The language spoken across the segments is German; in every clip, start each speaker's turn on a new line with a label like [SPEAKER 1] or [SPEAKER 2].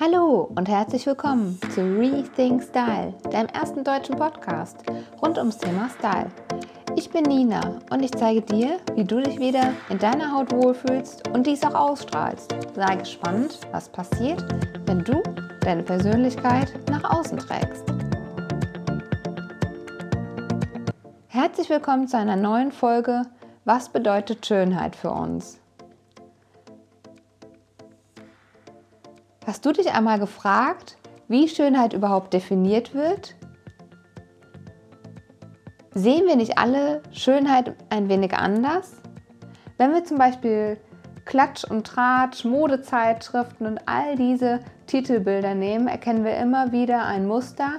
[SPEAKER 1] Hallo und herzlich willkommen zu Rethink Style, deinem ersten deutschen Podcast rund ums Thema Style. Ich bin Nina und ich zeige dir, wie du dich wieder in deiner Haut wohlfühlst und dies auch ausstrahlst. Sei gespannt, was passiert, wenn du deine Persönlichkeit nach außen trägst. Herzlich willkommen zu einer neuen Folge Was bedeutet Schönheit für uns? Hast du dich einmal gefragt, wie Schönheit überhaupt definiert wird? Sehen wir nicht alle Schönheit ein wenig anders? Wenn wir zum Beispiel Klatsch und Tratsch, Modezeitschriften und all diese Titelbilder nehmen, erkennen wir immer wieder ein Muster,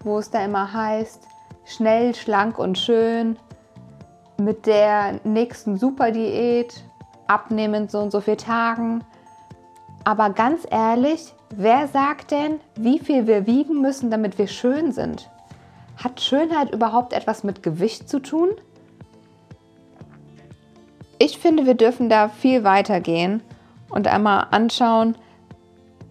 [SPEAKER 1] wo es da immer heißt, schnell, schlank und schön, mit der nächsten Superdiät, abnehmend so und so viele Tagen, aber ganz ehrlich, wer sagt denn, wie viel wir wiegen müssen, damit wir schön sind? Hat Schönheit überhaupt etwas mit Gewicht zu tun? Ich finde, wir dürfen da viel weiter gehen und einmal anschauen,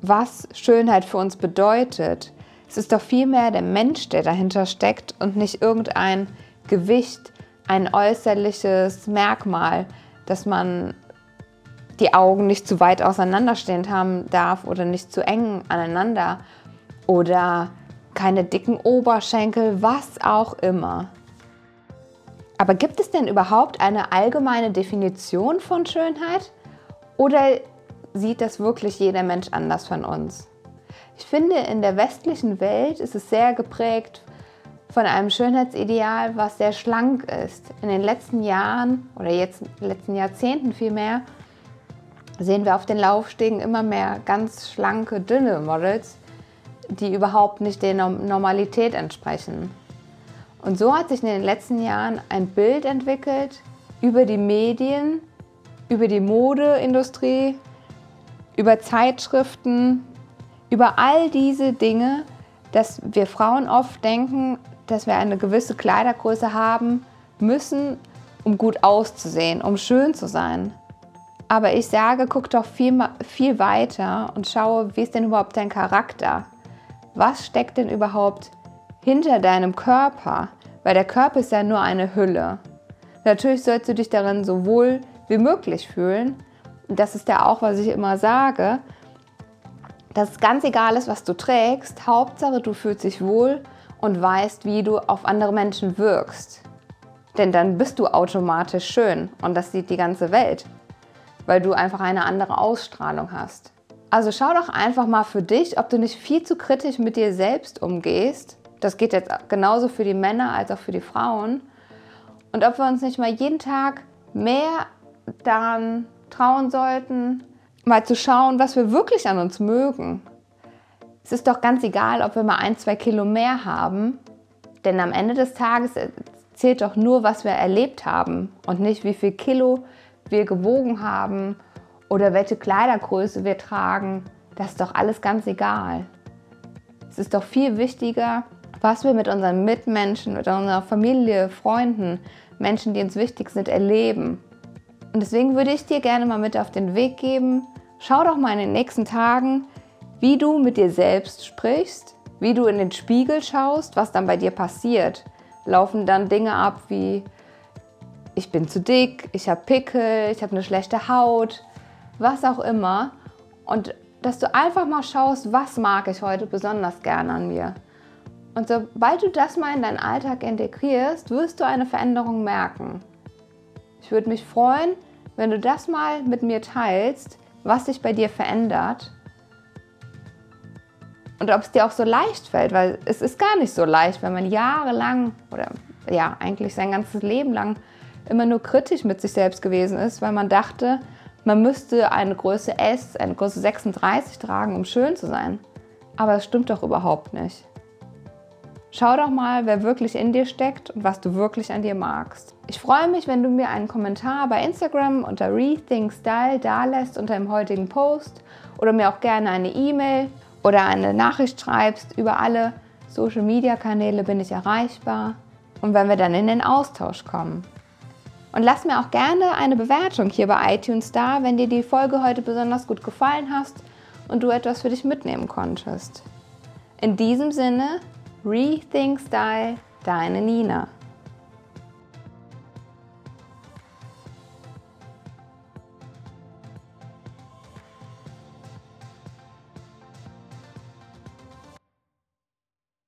[SPEAKER 1] was Schönheit für uns bedeutet. Es ist doch vielmehr der Mensch, der dahinter steckt und nicht irgendein Gewicht, ein äußerliches Merkmal, das man die Augen nicht zu weit auseinanderstehend haben darf oder nicht zu eng aneinander oder keine dicken Oberschenkel, was auch immer. Aber gibt es denn überhaupt eine allgemeine Definition von Schönheit oder sieht das wirklich jeder Mensch anders von uns? Ich finde, in der westlichen Welt ist es sehr geprägt von einem Schönheitsideal, was sehr schlank ist. In den letzten Jahren oder jetzt in den letzten Jahrzehnten vielmehr sehen wir auf den Laufstegen immer mehr ganz schlanke, dünne Models, die überhaupt nicht der Normalität entsprechen. Und so hat sich in den letzten Jahren ein Bild entwickelt über die Medien, über die Modeindustrie, über Zeitschriften, über all diese Dinge, dass wir Frauen oft denken, dass wir eine gewisse Kleidergröße haben müssen, um gut auszusehen, um schön zu sein. Aber ich sage, guck doch viel, viel weiter und schaue, wie ist denn überhaupt dein Charakter? Was steckt denn überhaupt hinter deinem Körper? Weil der Körper ist ja nur eine Hülle. Natürlich sollst du dich darin so wohl wie möglich fühlen. Das ist ja auch, was ich immer sage. Dass es ganz egal ist, was du trägst. Hauptsache, du fühlst dich wohl und weißt, wie du auf andere Menschen wirkst. Denn dann bist du automatisch schön und das sieht die ganze Welt weil du einfach eine andere Ausstrahlung hast. Also schau doch einfach mal für dich, ob du nicht viel zu kritisch mit dir selbst umgehst. Das geht jetzt genauso für die Männer als auch für die Frauen. Und ob wir uns nicht mal jeden Tag mehr daran trauen sollten, mal zu schauen, was wir wirklich an uns mögen. Es ist doch ganz egal, ob wir mal ein, zwei Kilo mehr haben, denn am Ende des Tages zählt doch nur, was wir erlebt haben und nicht, wie viel Kilo wir gewogen haben oder welche Kleidergröße wir tragen, das ist doch alles ganz egal. Es ist doch viel wichtiger, was wir mit unseren Mitmenschen, mit unserer Familie, Freunden, Menschen, die uns wichtig sind, erleben. Und deswegen würde ich dir gerne mal mit auf den Weg geben, schau doch mal in den nächsten Tagen, wie du mit dir selbst sprichst, wie du in den Spiegel schaust, was dann bei dir passiert. Laufen dann Dinge ab wie, ich bin zu dick, ich habe Pickel, ich habe eine schlechte Haut, was auch immer. Und dass du einfach mal schaust, was mag ich heute besonders gerne an mir. Und sobald du das mal in deinen Alltag integrierst, wirst du eine Veränderung merken. Ich würde mich freuen, wenn du das mal mit mir teilst, was sich bei dir verändert. Und ob es dir auch so leicht fällt, weil es ist gar nicht so leicht, wenn man jahrelang oder ja, eigentlich sein ganzes Leben lang immer nur kritisch mit sich selbst gewesen ist, weil man dachte, man müsste eine Größe S, eine Größe 36 tragen, um schön zu sein. Aber das stimmt doch überhaupt nicht. Schau doch mal, wer wirklich in dir steckt und was du wirklich an dir magst. Ich freue mich, wenn du mir einen Kommentar bei Instagram unter Rethink Style dalässt unter dem heutigen Post oder mir auch gerne eine E-Mail oder eine Nachricht schreibst. Über alle Social Media Kanäle bin ich erreichbar und wenn wir dann in den Austausch kommen. Und lass mir auch gerne eine Bewertung hier bei iTunes da, wenn dir die Folge heute besonders gut gefallen hast und du etwas für dich mitnehmen konntest. In diesem Sinne, Rethink Style, deine Nina.